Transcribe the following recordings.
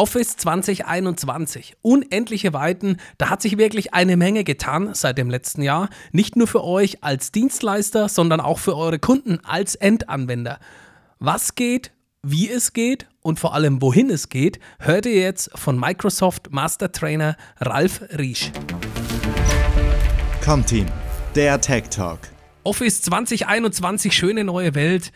Office 2021. Unendliche Weiten. Da hat sich wirklich eine Menge getan seit dem letzten Jahr. Nicht nur für euch als Dienstleister, sondern auch für eure Kunden als Endanwender. Was geht, wie es geht und vor allem wohin es geht, hört ihr jetzt von Microsoft Master Trainer Ralf Riesch. Comteam, der Tech Talk. Office 2021, schöne neue Welt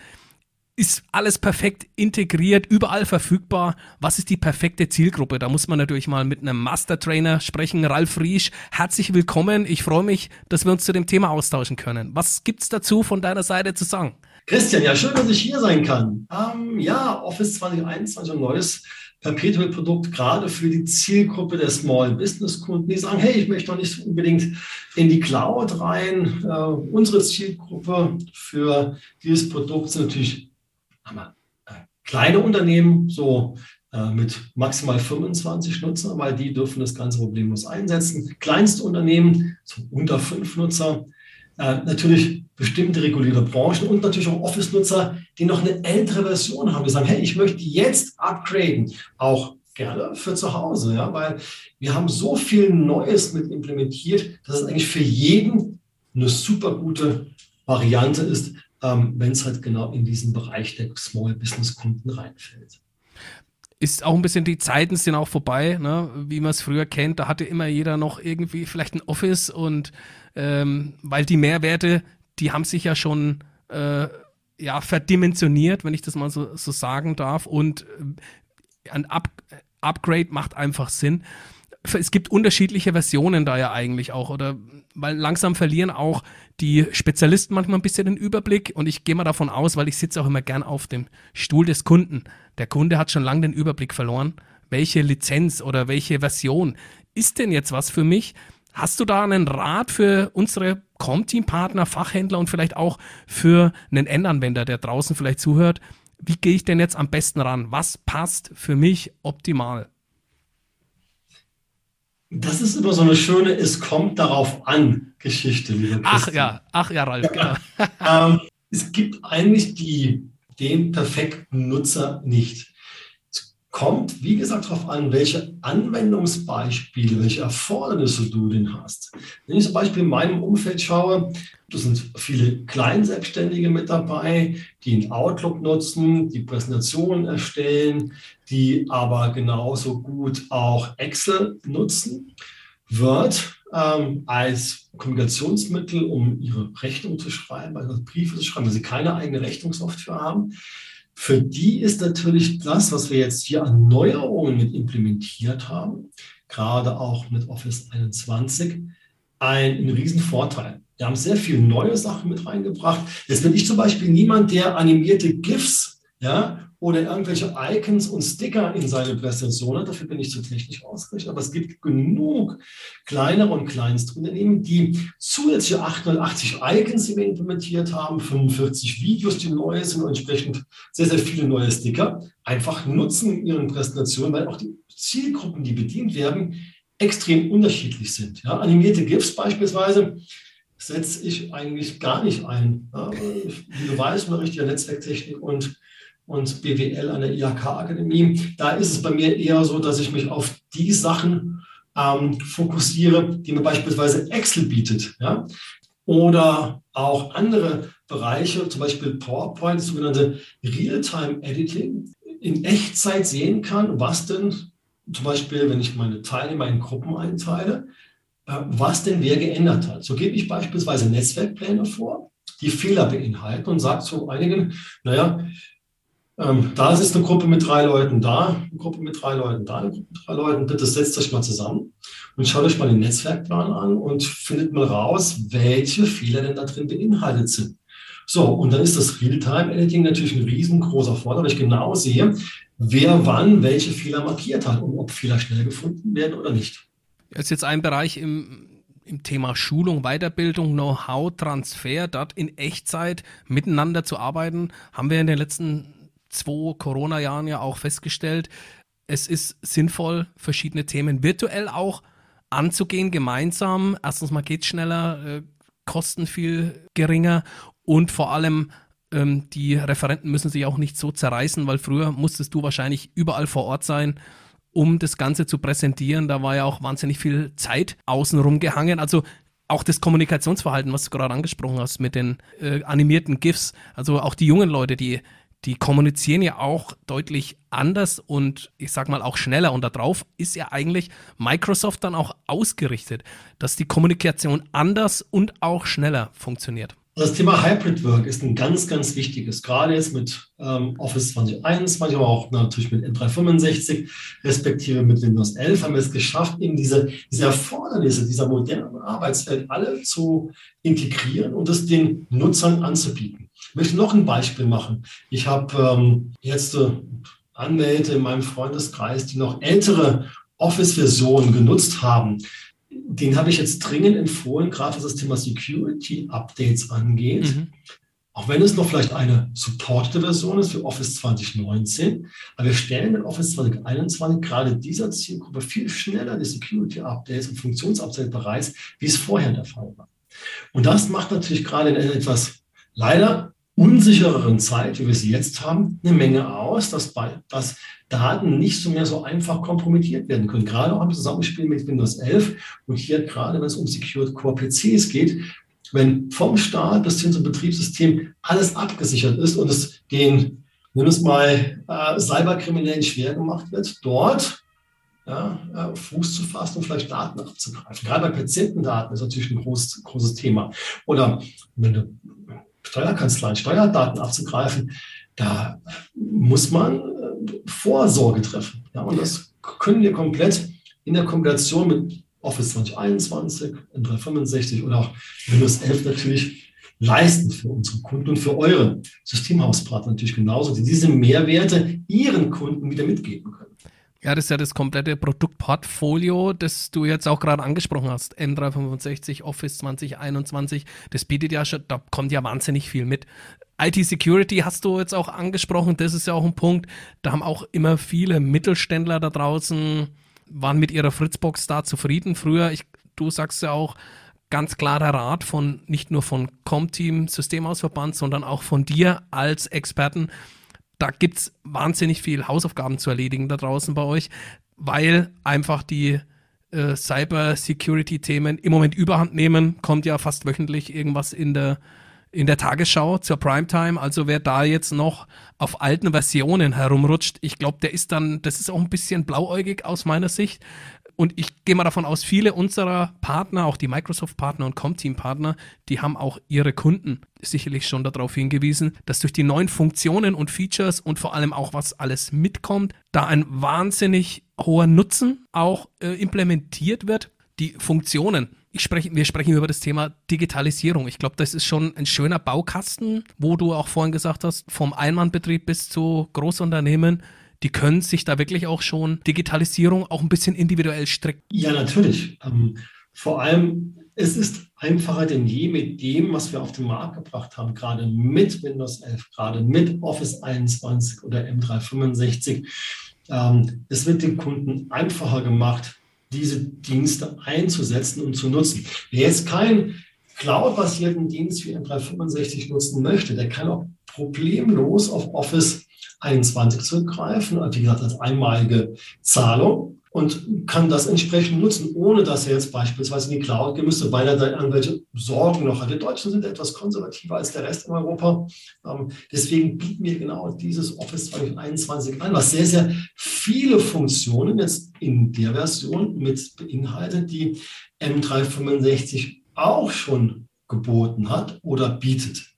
ist alles perfekt integriert, überall verfügbar. Was ist die perfekte Zielgruppe? Da muss man natürlich mal mit einem Master Trainer sprechen. Ralf Riesch, herzlich willkommen. Ich freue mich, dass wir uns zu dem Thema austauschen können. Was gibt's dazu von deiner Seite zu sagen? Christian, ja, schön, dass ich hier sein kann. Ähm, ja, Office 2021, ein neues Perpetual-Produkt, gerade für die Zielgruppe der Small Business-Kunden, die sagen, hey, ich möchte doch nicht unbedingt in die Cloud rein. Äh, unsere Zielgruppe für dieses Produkt sind natürlich haben wir äh, kleine Unternehmen, so äh, mit maximal 25 Nutzer, weil die dürfen das ganze problemlos einsetzen. Kleinste Unternehmen, so unter fünf Nutzer, äh, natürlich bestimmte regulierte Branchen und natürlich auch Office-Nutzer, die noch eine ältere Version haben. Die sagen, hey, ich möchte jetzt upgraden, auch gerne für zu Hause, ja, weil wir haben so viel Neues mit implementiert, dass es eigentlich für jeden eine super gute Variante ist, ähm, wenn es halt genau in diesen Bereich der Small Business Kunden reinfällt. Ist auch ein bisschen, die Zeiten sind auch vorbei, ne? wie man es früher kennt. Da hatte immer jeder noch irgendwie vielleicht ein Office und ähm, weil die Mehrwerte, die haben sich ja schon äh, ja, verdimensioniert, wenn ich das mal so, so sagen darf. Und äh, ein Up Upgrade macht einfach Sinn es gibt unterschiedliche Versionen da ja eigentlich auch, oder weil langsam verlieren auch die Spezialisten manchmal ein bisschen den Überblick und ich gehe mal davon aus, weil ich sitze auch immer gern auf dem Stuhl des Kunden. Der Kunde hat schon lange den Überblick verloren. Welche Lizenz oder welche Version ist denn jetzt was für mich? Hast du da einen Rat für unsere Comteam-Partner, Fachhändler und vielleicht auch für einen Endanwender, der draußen vielleicht zuhört? Wie gehe ich denn jetzt am besten ran? Was passt für mich optimal? Das ist immer so eine schöne Es kommt darauf an Geschichte, Ach ja, ach ja, Ralf, genau. ähm, es gibt eigentlich die, den perfekten Nutzer nicht. Es kommt, wie gesagt, darauf an, welche Anwendungsbeispiele, welche Erfordernisse du denn hast. Wenn ich zum Beispiel in meinem Umfeld schaue, da sind viele Kleinselbstständige mit dabei, die einen Outlook nutzen, die Präsentationen erstellen, die aber genauso gut auch Excel nutzen. Word ähm, als Kommunikationsmittel, um ihre Rechnung zu schreiben, also Briefe zu schreiben, wenn sie keine eigene Rechnungssoftware haben. Für die ist natürlich das, was wir jetzt hier an Neuerungen mit implementiert haben, gerade auch mit Office 21, ein, ein Riesenvorteil. Wir haben sehr viele neue Sachen mit reingebracht. Jetzt bin ich zum Beispiel niemand, der animierte GIFs ja, oder irgendwelche Icons und Sticker in seine Präsentation hat. Dafür bin ich zu technisch ausgerichtet. Aber es gibt genug kleinere und kleinste Unternehmen, die zusätzliche 880 Icons, die wir implementiert haben, 45 Videos, die neu sind und entsprechend sehr, sehr viele neue Sticker, einfach nutzen in ihren Präsentationen, weil auch die Zielgruppen, die bedient werden, extrem unterschiedlich sind. Ja, animierte GIFs beispielsweise setze ich eigentlich gar nicht ein. Ja, wie du weißt, unterrichte ja Netzwerktechnik und, und BWL an der IHK-Akademie. Da ist es bei mir eher so, dass ich mich auf die Sachen ähm, fokussiere, die mir beispielsweise Excel bietet. Ja? Oder auch andere Bereiche, zum Beispiel PowerPoint, das sogenannte Real-Time-Editing, in Echtzeit sehen kann, was denn zum Beispiel, wenn ich meine Teilnehmer in Gruppen einteile, was denn wer geändert hat. So gebe ich beispielsweise Netzwerkpläne vor, die Fehler beinhalten und sage zu einigen, naja, ähm, da ist eine Gruppe mit drei Leuten da, eine Gruppe mit drei Leuten da, eine Gruppe mit drei Leuten. Bitte setzt euch mal zusammen und schaut euch mal den Netzwerkplan an und findet mal raus, welche Fehler denn da drin beinhaltet sind. So, und dann ist das Realtime-Editing natürlich ein riesengroßer Vorteil, weil ich genau sehe, wer wann welche Fehler markiert hat und ob Fehler schnell gefunden werden oder nicht. Das ist jetzt ein Bereich im, im Thema Schulung, Weiterbildung, Know-how, Transfer, dort in Echtzeit miteinander zu arbeiten, haben wir in den letzten zwei Corona-Jahren ja auch festgestellt. Es ist sinnvoll, verschiedene Themen virtuell auch anzugehen, gemeinsam. Erstens mal geht es schneller, äh, Kosten viel geringer und vor allem ähm, die Referenten müssen sich auch nicht so zerreißen, weil früher musstest du wahrscheinlich überall vor Ort sein um das Ganze zu präsentieren. Da war ja auch wahnsinnig viel Zeit außenrum gehangen. Also auch das Kommunikationsverhalten, was du gerade angesprochen hast mit den äh, animierten GIFs. Also auch die jungen Leute, die, die kommunizieren ja auch deutlich anders und ich sag mal auch schneller. Und darauf ist ja eigentlich Microsoft dann auch ausgerichtet, dass die Kommunikation anders und auch schneller funktioniert. Das Thema Hybrid Work ist ein ganz, ganz wichtiges, gerade jetzt mit ähm, Office 2021, aber auch natürlich mit M365, respektive mit Windows 11 haben wir es geschafft, eben diese, diese Erfordernisse dieser modernen Arbeitswelt alle zu integrieren und es den Nutzern anzubieten. Ich möchte noch ein Beispiel machen. Ich habe ähm, jetzt äh, Anwälte in meinem Freundeskreis, die noch ältere Office-Versionen genutzt haben den habe ich jetzt dringend empfohlen, gerade was das Thema Security Updates angeht. Mhm. Auch wenn es noch vielleicht eine supportete Version ist für Office 2019, aber wir stellen in Office 2021 gerade dieser Zielgruppe viel schneller die Security Updates und Funktionsupdates bereit, wie es vorher der Fall war. Und das macht natürlich gerade in etwas leider unsichereren Zeit, wie wir sie jetzt haben, eine Menge aus, dass, dass Daten nicht so mehr so einfach kompromittiert werden können. Gerade auch im Zusammenspiel mit Windows 11 und hier gerade, wenn es um Secured Core PCs geht, wenn vom Start bis hin zum Betriebssystem alles abgesichert ist und es den, nennen es mal, äh, Cyberkriminellen schwer gemacht wird, dort ja, äh, Fuß zu fassen und vielleicht Daten abzugreifen. Gerade bei Patientendaten ist natürlich ein großes, großes Thema. Oder wenn du Steuerkanzleien, Steuerdaten abzugreifen, da muss man äh, Vorsorge treffen. Ja, und das können wir komplett in der Kombination mit Office 2021, M365 oder auch Windows 11 natürlich leisten für unsere Kunden und für eure Systemhauspartner natürlich genauso, die diese Mehrwerte ihren Kunden wieder mitgeben können. Ja, das ist ja das komplette Produktportfolio, das du jetzt auch gerade angesprochen hast. M365, Office 2021, das bietet ja schon, da kommt ja wahnsinnig viel mit. IT-Security hast du jetzt auch angesprochen, das ist ja auch ein Punkt. Da haben auch immer viele Mittelständler da draußen, waren mit ihrer Fritzbox da zufrieden. Früher, ich, du sagst ja auch, ganz klarer Rat von nicht nur von Comteam Systemhausverband, sondern auch von dir als Experten da gibt es wahnsinnig viel Hausaufgaben zu erledigen da draußen bei euch, weil einfach die äh, Cyber-Security-Themen im Moment überhand nehmen. Kommt ja fast wöchentlich irgendwas in der, in der Tagesschau zur Primetime. Also wer da jetzt noch auf alten Versionen herumrutscht, ich glaube, der ist dann, das ist auch ein bisschen blauäugig aus meiner Sicht. Und ich gehe mal davon aus, viele unserer Partner, auch die Microsoft-Partner und Comteam-Partner, die haben auch ihre Kunden sicherlich schon darauf hingewiesen, dass durch die neuen Funktionen und Features und vor allem auch was alles mitkommt, da ein wahnsinnig hoher Nutzen auch äh, implementiert wird. Die Funktionen, spreche, wir sprechen über das Thema Digitalisierung. Ich glaube, das ist schon ein schöner Baukasten, wo du auch vorhin gesagt hast, vom Einmannbetrieb bis zu Großunternehmen die können sich da wirklich auch schon Digitalisierung auch ein bisschen individuell stricken. Ja, natürlich. Ähm, vor allem, es ist einfacher denn je mit dem, was wir auf den Markt gebracht haben, gerade mit Windows 11, gerade mit Office 21 oder M365. Ähm, es wird den Kunden einfacher gemacht, diese Dienste einzusetzen und zu nutzen. Wer jetzt keinen Cloud-basierten Dienst wie M365 nutzen möchte, der kann auch problemlos auf Office 21 zurückgreifen, wie gesagt, als einmalige Zahlung und kann das entsprechend nutzen, ohne dass er jetzt beispielsweise in die Cloud gehen müsste, weil er da irgendwelche Sorgen noch hat. Die Deutschen sind etwas konservativer als der Rest in Europa. Ähm, deswegen bieten wir genau dieses Office 2021 an, was sehr, sehr viele Funktionen jetzt in der Version mit beinhaltet, die M365 auch schon geboten hat oder bietet.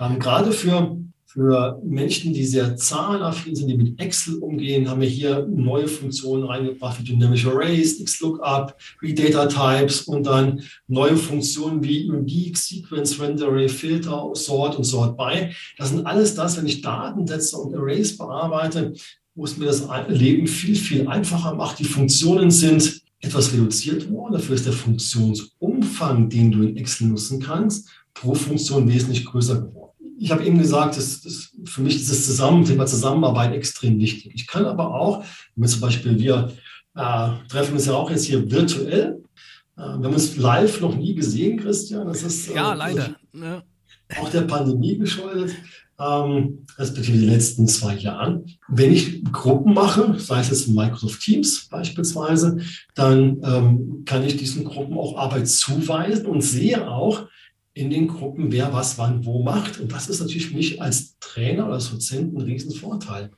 Ähm, gerade für für Menschen, die sehr zahlenaffin sind, die mit Excel umgehen, haben wir hier neue Funktionen reingebracht, wie Dynamic Arrays, XLOOKUP, Redata Types und dann neue Funktionen wie Unique, Sequence, Rendering, Filter, Sort und Sort by. Das sind alles das, wenn ich Datensätze und Arrays bearbeite, wo es mir das Leben viel, viel einfacher macht. Die Funktionen sind etwas reduziert worden. Dafür ist der Funktionsumfang, den du in Excel nutzen kannst, pro Funktion wesentlich größer geworden ich habe eben gesagt, das, das, für mich ist das Zusammen, Thema Zusammenarbeit extrem wichtig. Ich kann aber auch, wenn zum Beispiel wir äh, treffen uns ja auch jetzt hier virtuell, äh, wir haben uns live noch nie gesehen, Christian. Das ist, äh, ja, leider. Ja. Auch der Pandemie geschuldet. ähm, respektive die letzten zwei Jahren. Wenn ich Gruppen mache, sei es jetzt Microsoft Teams beispielsweise, dann ähm, kann ich diesen Gruppen auch Arbeit zuweisen und sehe auch in den Gruppen, wer was wann wo macht. Und das ist natürlich für mich als Trainer oder als Dozent ein Riesenvorteil.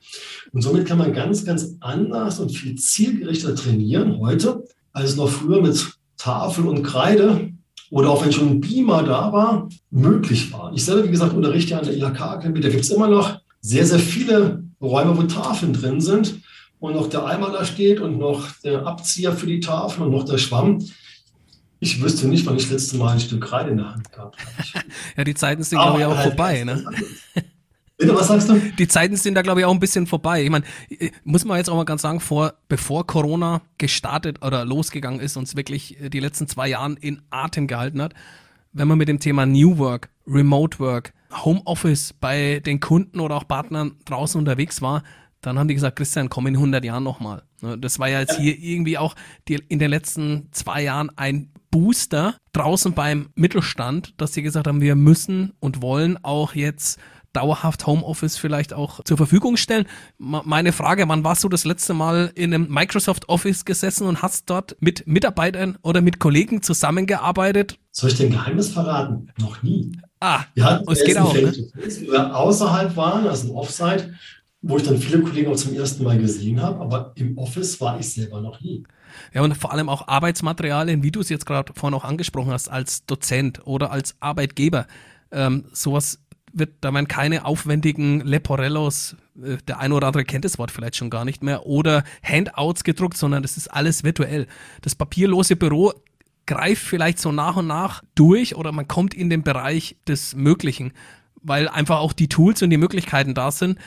Und somit kann man ganz, ganz anders und viel zielgerichteter trainieren heute, als noch früher mit Tafel und Kreide oder auch wenn schon ein Beamer da war, möglich war. Ich selber, wie gesagt, unterrichte ja an der IHK-Akademie. Da gibt es immer noch sehr, sehr viele Räume, wo Tafeln drin sind und noch der Eimer da steht und noch der Abzieher für die Tafel und noch der Schwamm. Ich wüsste nicht, wann ich das letzte Mal ein Stück Kreide in der Hand gehabt habe. ja, die Zeiten sind, glaube ich, auch halt vorbei. Ne? Bitte, was sagst du? Die Zeiten sind da, glaube ich, auch ein bisschen vorbei. Ich meine, muss man jetzt auch mal ganz sagen, vor, bevor Corona gestartet oder losgegangen ist, uns wirklich die letzten zwei Jahren in Atem gehalten hat, wenn man mit dem Thema New Work, Remote Work, Homeoffice bei den Kunden oder auch Partnern draußen unterwegs war, dann haben die gesagt, Christian, komm in 100 Jahren nochmal. Ne, das war ja jetzt hier irgendwie auch die, in den letzten zwei Jahren ein Booster draußen beim Mittelstand, dass sie gesagt haben, wir müssen und wollen auch jetzt dauerhaft Homeoffice vielleicht auch zur Verfügung stellen. Meine Frage, wann warst du das letzte Mal in einem Microsoft Office gesessen und hast dort mit Mitarbeitern oder mit Kollegen zusammengearbeitet? Soll ich den Geheimnis verraten? Noch nie. Ah, wir hatten es geht auch. Ne? Wir außerhalb waren, also ein Offsite, wo ich dann viele Kollegen auch zum ersten Mal gesehen habe, aber im Office war ich selber noch nie. Ja, und vor allem auch Arbeitsmaterialien, wie du es jetzt gerade vorhin auch angesprochen hast, als Dozent oder als Arbeitgeber. Ähm, sowas wird, da werden keine aufwendigen Leporellos, äh, der eine oder andere kennt das Wort vielleicht schon gar nicht mehr, oder Handouts gedruckt, sondern das ist alles virtuell. Das papierlose Büro greift vielleicht so nach und nach durch oder man kommt in den Bereich des Möglichen, weil einfach auch die Tools und die Möglichkeiten da sind,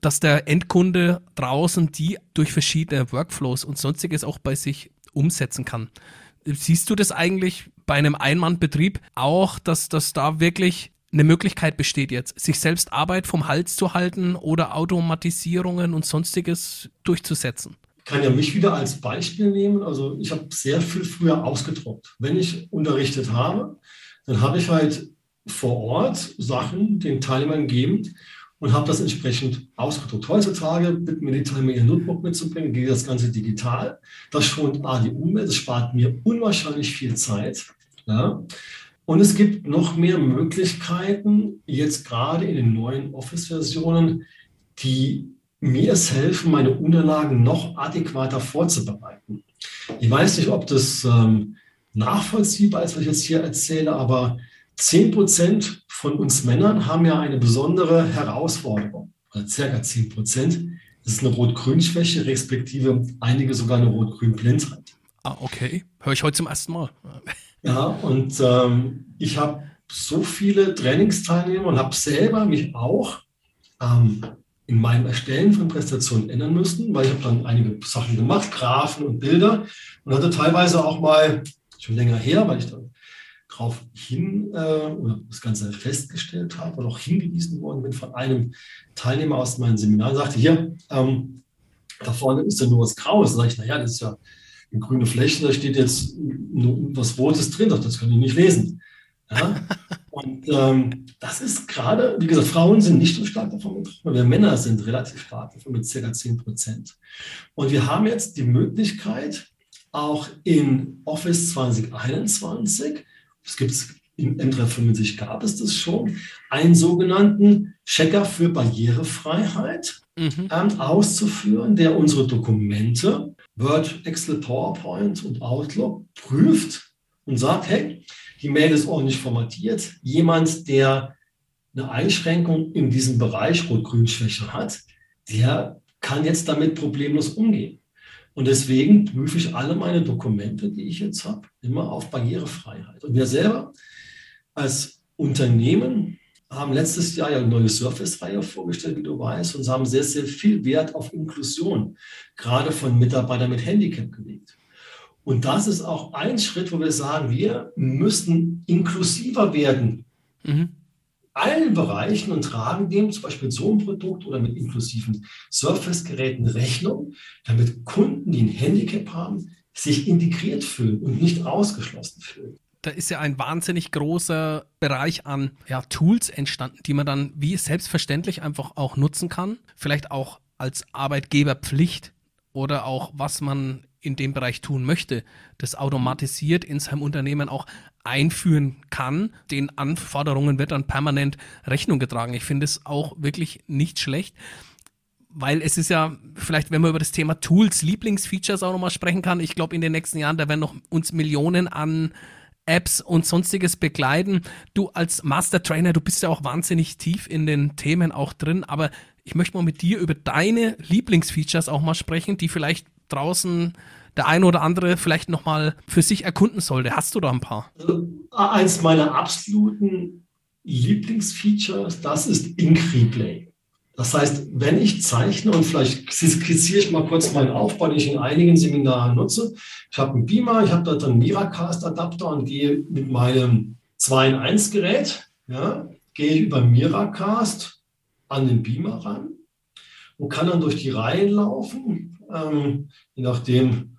dass der Endkunde draußen die durch verschiedene Workflows und sonstiges auch bei sich umsetzen kann. Siehst du das eigentlich bei einem Einmannbetrieb auch, dass das da wirklich eine Möglichkeit besteht jetzt, sich selbst Arbeit vom Hals zu halten oder Automatisierungen und sonstiges durchzusetzen? Ich kann ja mich wieder als Beispiel nehmen. Also ich habe sehr viel früher ausgedruckt. Wenn ich unterrichtet habe, dann habe ich halt vor Ort Sachen den Teilnehmern gegeben und habe das entsprechend ausgedruckt. Heutzutage bitten mir die Teilnehmer ihr Notebook mitzubringen, geht das Ganze digital. Das schont A, die Umwelt, das spart mir unwahrscheinlich viel Zeit. Ja. Und es gibt noch mehr Möglichkeiten, jetzt gerade in den neuen Office-Versionen, die mir es helfen, meine Unterlagen noch adäquater vorzubereiten. Ich weiß nicht, ob das ähm, nachvollziehbar ist, was ich jetzt hier erzähle, aber 10 Prozent von uns Männern haben ja eine besondere Herausforderung, oder circa 10 Prozent. Das ist eine Rot-Grün-Schwäche, respektive einige sogar eine Rot-Grün-Blindheit. Ah, okay. Höre ich heute zum ersten Mal. Ja, und ähm, ich habe so viele Trainingsteilnehmer und habe selber mich auch ähm, in meinem Erstellen von Präsentationen ändern müssen, weil ich habe dann einige Sachen gemacht, Graphen und Bilder und hatte teilweise auch mal, schon länger her, weil ich dann darauf hin äh, oder das Ganze festgestellt habe und auch hingewiesen worden bin von einem Teilnehmer aus meinem Seminar, und sagte, hier, ähm, da vorne ist ja nur was Graues. Da sage ich, naja, das ist ja eine grüne Fläche, da steht jetzt nur was Rotes drin, doch das kann ich nicht lesen. Ja? Und ähm, das ist gerade, wie gesagt, Frauen sind nicht so stark davon betroffen, wir Männer sind relativ stark davon mit ca. 10 Prozent. Und wir haben jetzt die Möglichkeit, auch in Office 2021, das gibt es in M365 gab es das schon, einen sogenannten Checker für Barrierefreiheit mhm. ähm, auszuführen, der unsere Dokumente, Word, Excel, PowerPoint und Outlook prüft und sagt, hey, die Mail ist ordentlich formatiert. Jemand, der eine Einschränkung in diesem Bereich Rot-Grün-Schwäche hat, der kann jetzt damit problemlos umgehen. Und deswegen prüfe ich alle meine Dokumente, die ich jetzt habe, immer auf Barrierefreiheit. Und wir selber als Unternehmen haben letztes Jahr ja eine neue Surface-Reihe vorgestellt, wie du weißt, und haben sehr, sehr viel Wert auf Inklusion, gerade von Mitarbeitern mit Handicap gelegt. Und das ist auch ein Schritt, wo wir sagen, wir müssen inklusiver werden. Mhm. Allen Bereichen und tragen dem zum Beispiel so ein Produkt oder mit inklusiven Surface-Geräten Rechnung, damit Kunden, die ein Handicap haben, sich integriert fühlen und nicht ausgeschlossen fühlen. da ist ja ein wahnsinnig großer Bereich an ja, Tools entstanden, die man dann wie selbstverständlich einfach auch nutzen kann. Vielleicht auch als Arbeitgeberpflicht oder auch was man in dem Bereich tun möchte, das automatisiert in seinem Unternehmen auch einführen kann. Den Anforderungen wird dann permanent Rechnung getragen. Ich finde es auch wirklich nicht schlecht weil es ist ja, vielleicht, wenn man über das Thema Tools, Lieblingsfeatures auch nochmal sprechen kann, ich glaube, in den nächsten Jahren, da werden noch uns Millionen an Apps und sonstiges begleiten. Du als Master Trainer, du bist ja auch wahnsinnig tief in den Themen auch drin, aber ich möchte mal mit dir über deine Lieblingsfeatures auch mal sprechen, die vielleicht draußen der eine oder andere vielleicht nochmal für sich erkunden sollte. Hast du da ein paar? Also, eins meiner absoluten Lieblingsfeatures, das ist Ink Replay. Das heißt, wenn ich zeichne und vielleicht skizziere ich mal kurz meinen Aufbau, den ich in einigen Seminaren nutze. Ich habe einen Beamer, ich habe dort einen Miracast-Adapter und gehe mit meinem 2 in 1 Gerät, ja, gehe ich über Miracast an den Beamer ran und kann dann durch die Reihen laufen, ähm, je nachdem,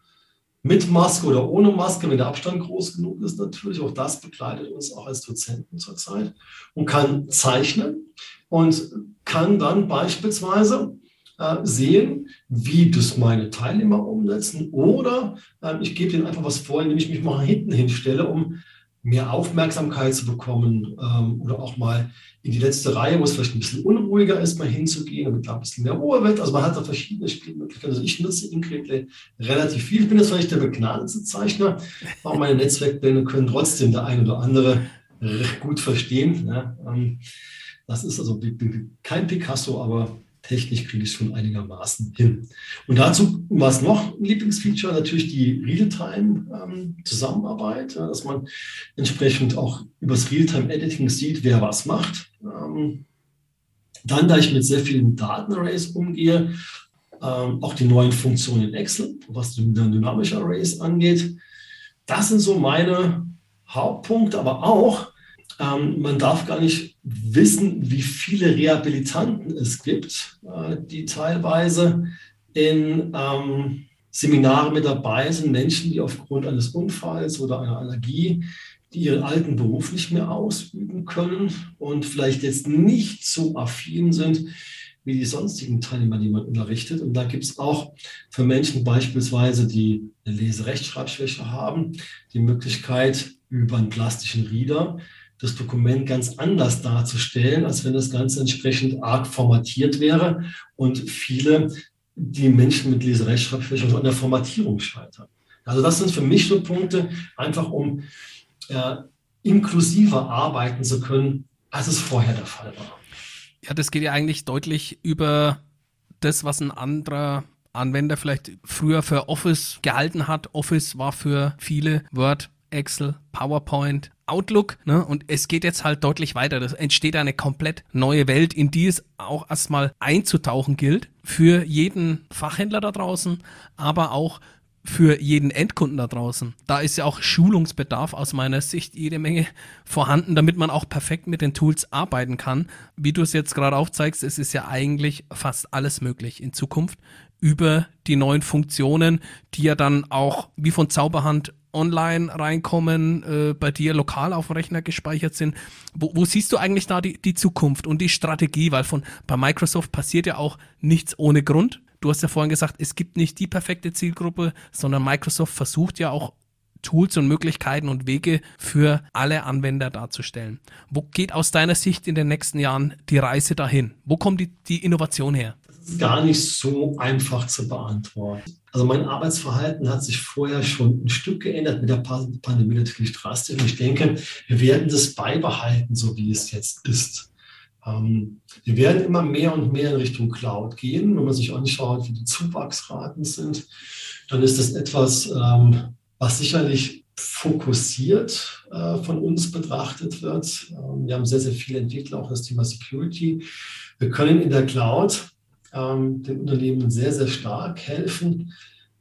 mit Maske oder ohne Maske, wenn der Abstand groß genug ist, natürlich. Auch das begleitet uns auch als Dozenten zurzeit und kann zeichnen und kann dann beispielsweise äh, sehen, wie das meine Teilnehmer umsetzen oder äh, ich gebe ihnen einfach was vor, indem ich mich mal hinten hinstelle, um mehr Aufmerksamkeit zu bekommen ähm, oder auch mal in die letzte Reihe, wo es vielleicht ein bisschen unruhiger ist, mal hinzugehen, damit da ein bisschen mehr Ruhe wird. Also man hat da verschiedene Spielmöglichkeiten. Also ich nutze Inkretle relativ viel. Ich bin jetzt vielleicht der begnadete Zeichner, aber meine Netzwerkpläne können trotzdem der ein oder andere recht gut verstehen. Ja, ähm, das ist also kein Picasso, aber technisch kriege ich es schon einigermaßen hin. Und dazu was noch ein Lieblingsfeature, natürlich die Realtime-Zusammenarbeit, ähm, dass man entsprechend auch übers Realtime-Editing sieht, wer was macht. Ähm, dann, da ich mit sehr vielen Datenarrays umgehe, ähm, auch die neuen Funktionen in Excel, was dynamische Arrays angeht. Das sind so meine Hauptpunkte, aber auch ähm, man darf gar nicht wissen, wie viele Rehabilitanten es gibt, äh, die teilweise in ähm, Seminaren mit dabei sind, Menschen, die aufgrund eines Unfalls oder einer Allergie, die ihren alten Beruf nicht mehr ausüben können und vielleicht jetzt nicht so affin sind wie die sonstigen Teilnehmer, die man unterrichtet. Und da gibt es auch für Menschen beispielsweise, die eine Leserechtschreibschwäche haben, die Möglichkeit, über einen plastischen Reader das Dokument ganz anders darzustellen, als wenn das Ganze entsprechend arg formatiert wäre und viele, die Menschen mit Leserechtschreibschwäche an der Formatierung scheitern. Also das sind für mich so Punkte, einfach um äh, inklusiver arbeiten zu können, als es vorher der Fall war. Ja, das geht ja eigentlich deutlich über das, was ein anderer Anwender vielleicht früher für Office gehalten hat. Office war für viele Word, Excel, PowerPoint, Outlook. Ne? Und es geht jetzt halt deutlich weiter. Das entsteht eine komplett neue Welt, in die es auch erstmal einzutauchen gilt. Für jeden Fachhändler da draußen, aber auch für jeden Endkunden da draußen. Da ist ja auch Schulungsbedarf aus meiner Sicht jede Menge vorhanden, damit man auch perfekt mit den Tools arbeiten kann. Wie du es jetzt gerade aufzeigst, es ist ja eigentlich fast alles möglich in Zukunft über die neuen Funktionen, die ja dann auch wie von Zauberhand online reinkommen, äh, bei dir lokal auf dem Rechner gespeichert sind. Wo, wo siehst du eigentlich da die, die Zukunft und die Strategie? Weil von bei Microsoft passiert ja auch nichts ohne Grund. Du hast ja vorhin gesagt, es gibt nicht die perfekte Zielgruppe, sondern Microsoft versucht ja auch Tools und Möglichkeiten und Wege für alle Anwender darzustellen. Wo geht aus deiner Sicht in den nächsten Jahren die Reise dahin? Wo kommt die, die Innovation her? Gar nicht so einfach zu beantworten. Also mein Arbeitsverhalten hat sich vorher schon ein Stück geändert, mit der Pandemie natürlich drastisch. Und ich denke, wir werden das beibehalten, so wie es jetzt ist. Ähm, wir werden immer mehr und mehr in Richtung Cloud gehen. Wenn man sich anschaut, wie die Zuwachsraten sind, dann ist das etwas, ähm, was sicherlich fokussiert äh, von uns betrachtet wird. Ähm, wir haben sehr, sehr viele Entwickler, auch das Thema Security. Wir können in der Cloud ähm, den Unternehmen sehr, sehr stark helfen,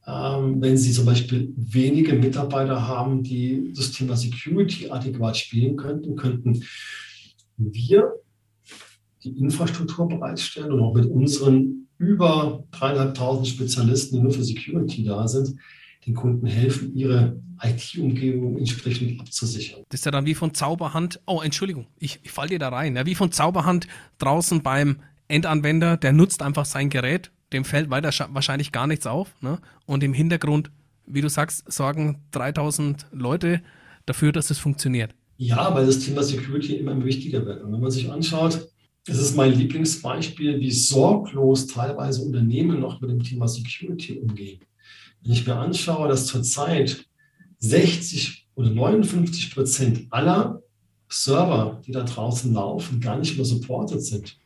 ähm, wenn sie zum Beispiel wenige Mitarbeiter haben, die das Thema Security adäquat spielen könnten, könnten wir die Infrastruktur bereitstellen und auch mit unseren über dreieinhalbtausend Spezialisten, die nur für Security da sind, den Kunden helfen, ihre IT-Umgebung entsprechend abzusichern. Das ist ja dann wie von Zauberhand, oh Entschuldigung, ich, ich falle dir da rein, ja, wie von Zauberhand draußen beim Endanwender, der nutzt einfach sein Gerät, dem fällt weiter wahrscheinlich gar nichts auf ne? und im Hintergrund, wie du sagst, sorgen 3000 Leute dafür, dass es funktioniert. Ja, weil das Thema Security immer wichtiger wird. Und wenn man sich anschaut, es ist mein Lieblingsbeispiel, wie sorglos teilweise Unternehmen noch mit dem Thema Security umgehen. Wenn ich mir anschaue, dass zurzeit 60 oder 59 Prozent aller Server, die da draußen laufen, gar nicht mehr supported sind.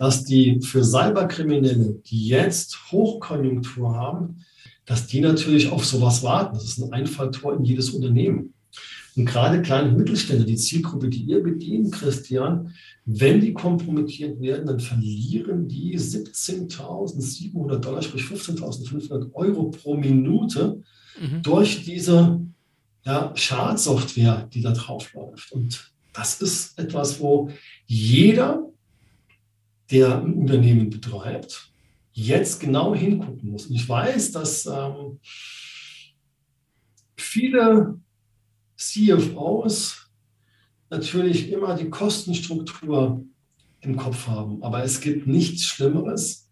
Dass die für Cyberkriminelle, die jetzt Hochkonjunktur haben, dass die natürlich auf sowas warten. Das ist ein Einfalltor in jedes Unternehmen. Und gerade kleine Mittelstände, die Zielgruppe, die ihr bedient, Christian, wenn die kompromittiert werden, dann verlieren die 17.700 Dollar, sprich 15.500 Euro pro Minute mhm. durch diese ja, Schadsoftware, die da drauf läuft. Und das ist etwas, wo jeder, der ein Unternehmen betreibt, jetzt genau hingucken muss. Und ich weiß, dass ähm, viele CFOs natürlich immer die Kostenstruktur im Kopf haben. Aber es gibt nichts Schlimmeres,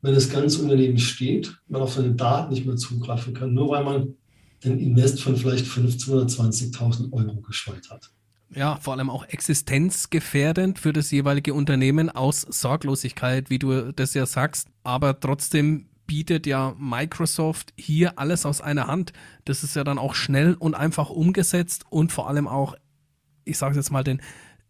wenn das ganze Unternehmen steht, man auf seine Daten nicht mehr zugreifen kann, nur weil man den Invest von vielleicht 15.000 oder 20.000 Euro gescheut hat. Ja, vor allem auch existenzgefährdend für das jeweilige Unternehmen aus Sorglosigkeit, wie du das ja sagst. Aber trotzdem bietet ja Microsoft hier alles aus einer Hand. Das ist ja dann auch schnell und einfach umgesetzt und vor allem auch, ich sage jetzt mal, den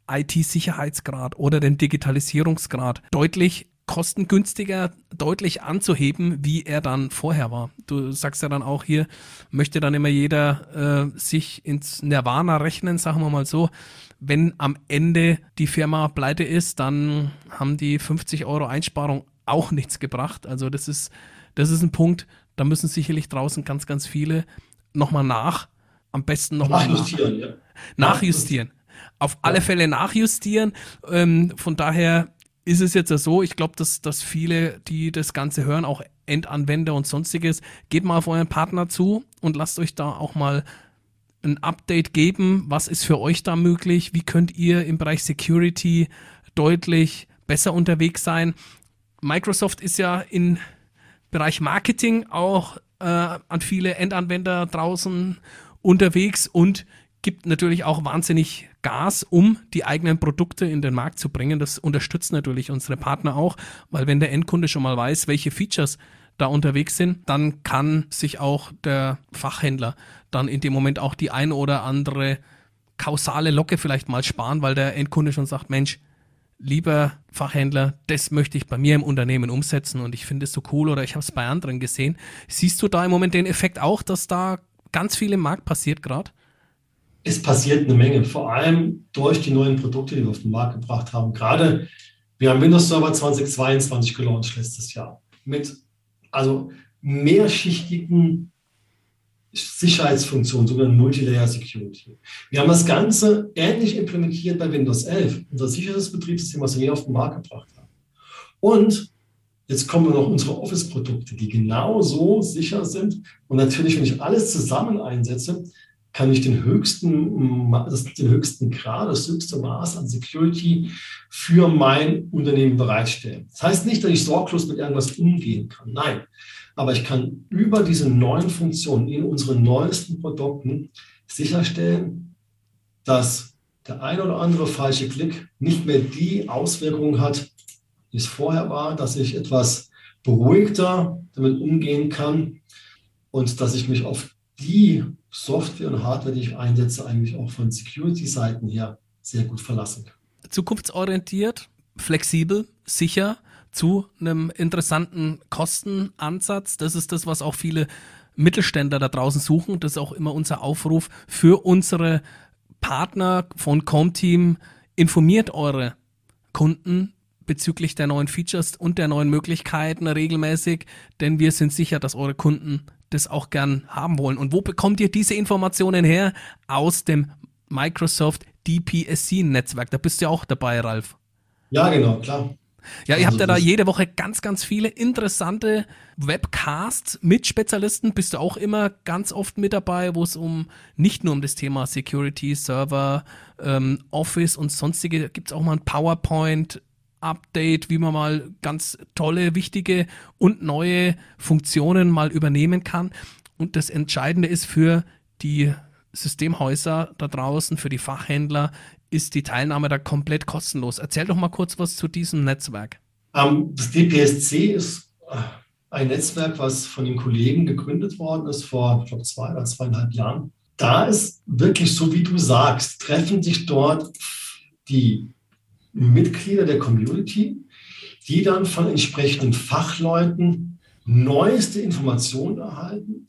IT-Sicherheitsgrad oder den Digitalisierungsgrad deutlich kostengünstiger deutlich anzuheben, wie er dann vorher war. Du sagst ja dann auch hier, möchte dann immer jeder äh, sich ins Nirvana rechnen, sagen wir mal so. Wenn am Ende die Firma pleite ist, dann haben die 50 Euro Einsparung auch nichts gebracht. Also das ist, das ist ein Punkt, da müssen sicherlich draußen ganz, ganz viele nochmal nach, am besten nochmal nachjustieren. Nach, ja. Nachjustieren. Auf alle Fälle nachjustieren. Ähm, von daher ist es jetzt so, ich glaube, dass, dass viele, die das Ganze hören, auch Endanwender und sonstiges, geht mal auf euren Partner zu und lasst euch da auch mal ein Update geben. Was ist für euch da möglich? Wie könnt ihr im Bereich Security deutlich besser unterwegs sein? Microsoft ist ja im Bereich Marketing auch äh, an viele Endanwender draußen unterwegs und gibt natürlich auch wahnsinnig Gas, um die eigenen Produkte in den Markt zu bringen. Das unterstützt natürlich unsere Partner auch, weil wenn der Endkunde schon mal weiß, welche Features da unterwegs sind, dann kann sich auch der Fachhändler dann in dem Moment auch die ein oder andere kausale Locke vielleicht mal sparen, weil der Endkunde schon sagt, Mensch, lieber Fachhändler, das möchte ich bei mir im Unternehmen umsetzen und ich finde es so cool oder ich habe es bei anderen gesehen. Siehst du da im Moment den Effekt auch, dass da ganz viel im Markt passiert gerade? Es passiert eine Menge, vor allem durch die neuen Produkte, die wir auf den Markt gebracht haben. Gerade wir haben Windows Server 2022 gelauncht letztes Jahr mit also mehrschichtigen Sicherheitsfunktion, sogenannte Multilayer Security. Wir haben das Ganze ähnlich implementiert bei Windows 11, unser sicheres Betriebssystem, was wir auf den Markt gebracht haben. Und jetzt kommen noch unsere Office-Produkte, die genauso sicher sind. Und natürlich, wenn ich alles zusammen einsetze, kann ich den höchsten, den höchsten Grad, das höchste Maß an Security für mein Unternehmen bereitstellen. Das heißt nicht, dass ich sorglos mit irgendwas umgehen kann. Nein, aber ich kann über diese neuen Funktionen in unseren neuesten Produkten sicherstellen, dass der ein oder andere falsche Klick nicht mehr die Auswirkungen hat, wie es vorher war, dass ich etwas beruhigter damit umgehen kann und dass ich mich auf die Software und Hardware, die ich einsetze, eigentlich auch von Security-Seiten her sehr gut verlassen kann. Zukunftsorientiert, flexibel, sicher zu einem interessanten Kostenansatz. Das ist das, was auch viele Mittelständler da draußen suchen. Das ist auch immer unser Aufruf für unsere Partner von Comteam. Informiert eure Kunden bezüglich der neuen Features und der neuen Möglichkeiten regelmäßig, denn wir sind sicher, dass eure Kunden das auch gern haben wollen. Und wo bekommt ihr diese Informationen her? Aus dem Microsoft DPSC-Netzwerk. Da bist du ja auch dabei, Ralf. Ja, genau, klar. Ja, ihr also habt ja da jede Woche ganz, ganz viele interessante Webcasts mit Spezialisten. Bist du auch immer ganz oft mit dabei, wo es um nicht nur um das Thema Security, Server, ähm, Office und sonstige, gibt es auch mal ein PowerPoint, Update, wie man mal ganz tolle, wichtige und neue Funktionen mal übernehmen kann. Und das Entscheidende ist für die Systemhäuser da draußen, für die Fachhändler, ist die Teilnahme da komplett kostenlos. Erzähl doch mal kurz was zu diesem Netzwerk. Ähm, das DPSC ist äh, ein Netzwerk, was von den Kollegen gegründet worden ist vor, ich glaube, zwei oder zweieinhalb Jahren. Da ist wirklich so, wie du sagst, treffen sich dort die Mitglieder der Community, die dann von entsprechenden Fachleuten neueste Informationen erhalten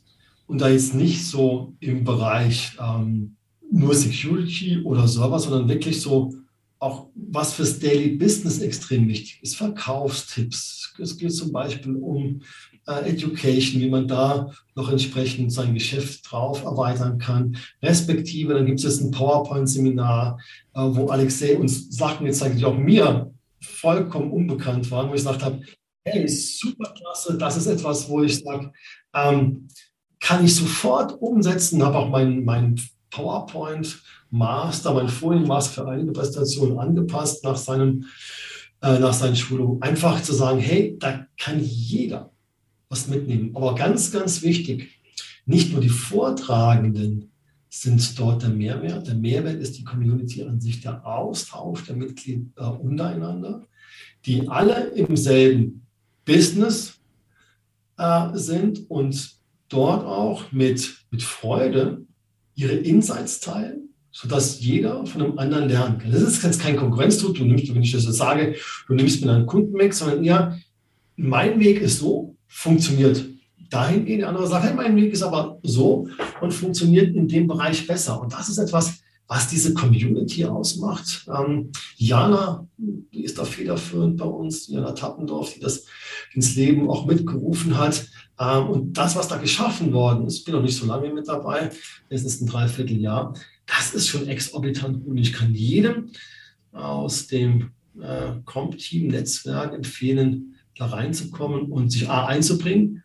und da jetzt nicht so im Bereich ähm, nur Security oder Server, sondern wirklich so auch was fürs Daily Business extrem wichtig ist, Verkaufstipps. Es geht zum Beispiel um Education, wie man da noch entsprechend sein Geschäft drauf erweitern kann. Respektive, dann gibt es jetzt ein PowerPoint-Seminar, äh, wo Alexei uns Sachen jetzt eigentlich auch mir vollkommen unbekannt waren, wo ich gesagt habe, hey, super klasse, das ist etwas, wo ich sage, ähm, kann ich sofort umsetzen, habe auch mein, mein PowerPoint Master, mein Folienmaster für einige Präsentationen angepasst nach, seinem, äh, nach seinen Schulungen. Einfach zu sagen, hey, da kann jeder was mitnehmen. Aber ganz, ganz wichtig, nicht nur die Vortragenden sind dort der Mehrwert. Der Mehrwert ist die Community an sich, der Austausch der Mitglieder untereinander, die alle im selben Business äh, sind und dort auch mit, mit Freude ihre Insights teilen, sodass jeder von einem anderen lernen kann. Das ist jetzt kein Konkurrenzdruck, du nimmst, wenn ich das so sage, du nimmst mir einen Kunden weg, sondern eher, mein Weg ist so, funktioniert dahingehend, der andere sagt, hey, mein Weg ist aber so und funktioniert in dem Bereich besser. Und das ist etwas, was diese Community ausmacht. Ähm, Jana, die ist da federführend bei uns, Jana Tappendorf, die das ins Leben auch mitgerufen hat. Ähm, und das, was da geschaffen worden ist, bin noch nicht so lange mit dabei, es ist ein Dreivierteljahr, das ist schon exorbitant gut. Ich kann jedem aus dem äh, Comp-Team-Netzwerk empfehlen, da reinzukommen und sich A einzubringen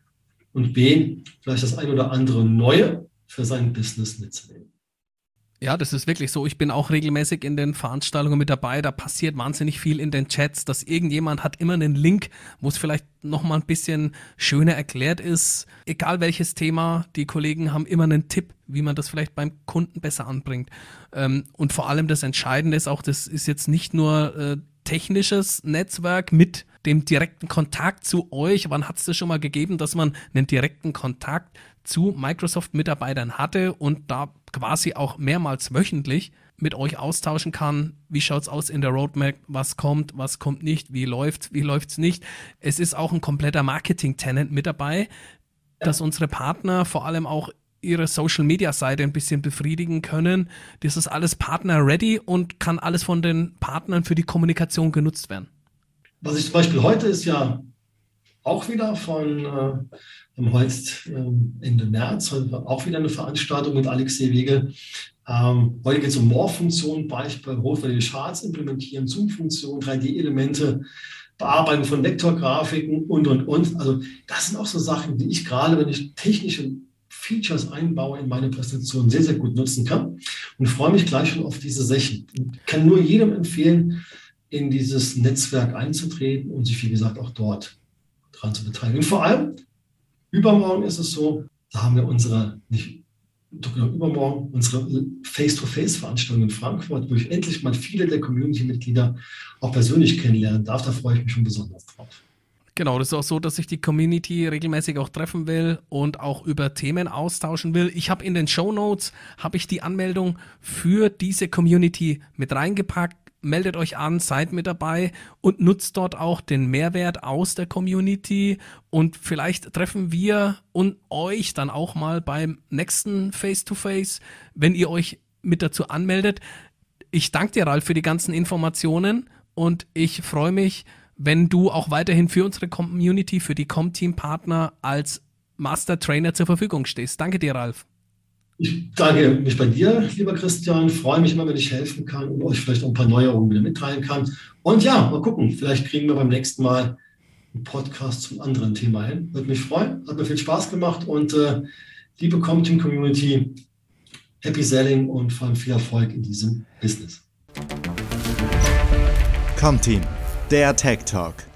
und B, vielleicht das ein oder andere Neue für sein Business mitzunehmen. Ja, das ist wirklich so. Ich bin auch regelmäßig in den Veranstaltungen mit dabei. Da passiert wahnsinnig viel in den Chats, dass irgendjemand hat immer einen Link, wo es vielleicht noch mal ein bisschen schöner erklärt ist. Egal welches Thema, die Kollegen haben immer einen Tipp, wie man das vielleicht beim Kunden besser anbringt. Ähm, und vor allem das Entscheidende ist auch, das ist jetzt nicht nur äh, technisches Netzwerk mit dem direkten Kontakt zu euch. Wann hat es das schon mal gegeben, dass man einen direkten Kontakt zu Microsoft-Mitarbeitern hatte und da quasi auch mehrmals wöchentlich mit euch austauschen kann. Wie schaut es aus in der Roadmap? Was kommt, was kommt nicht? Wie läuft, wie läuft's nicht? Es ist auch ein kompletter Marketing-Tenant mit dabei, dass unsere Partner vor allem auch ihre Social Media Seite ein bisschen befriedigen können. Das ist alles Partner ready und kann alles von den Partnern für die Kommunikation genutzt werden. Was ich zum Beispiel heute ist ja auch wieder von äh, haben heute ähm, Ende März heute auch wieder eine Veranstaltung mit Alexei Wege. Ähm, heute geht es um More-Funktionen, Beispiel hochwertige Charts implementieren, Zoom-Funktionen, 3D-Elemente, Bearbeiten von Vektorgrafiken und, und, und. Also das sind auch so Sachen, die ich gerade, wenn ich technische Features einbaue in meine Präsentation, sehr, sehr gut nutzen kann. Und freue mich gleich schon auf diese Session. Ich kann nur jedem empfehlen, in dieses Netzwerk einzutreten und sich, wie gesagt, auch dort dran zu beteiligen. Und vor allem, Übermorgen ist es so, da haben wir unsere, nicht genau übermorgen, unsere Face-to-Face-Veranstaltung in Frankfurt, wo ich endlich mal viele der Community-Mitglieder auch persönlich kennenlernen darf. Da freue ich mich schon besonders drauf. Genau, das ist auch so, dass sich die Community regelmäßig auch treffen will und auch über Themen austauschen will. Ich habe in den Show Notes habe ich die Anmeldung für diese Community mit reingepackt meldet euch an, seid mit dabei und nutzt dort auch den Mehrwert aus der Community und vielleicht treffen wir und euch dann auch mal beim nächsten Face-to-Face, -face, wenn ihr euch mit dazu anmeldet. Ich danke dir, Ralf, für die ganzen Informationen und ich freue mich, wenn du auch weiterhin für unsere Community, für die Comteam-Partner als Master Trainer zur Verfügung stehst. Danke dir, Ralf. Ich danke mich bei dir, lieber Christian. Freue mich immer, wenn ich helfen kann und euch vielleicht auch ein paar Neuerungen wieder mitteilen kann. Und ja, mal gucken. Vielleicht kriegen wir beim nächsten Mal einen Podcast zum anderen Thema hin. Würde mich freuen. Hat mir viel Spaß gemacht. Und äh, liebe Comteam Community, happy selling und vor allem viel Erfolg in diesem Business. Comteam, der Tech Talk.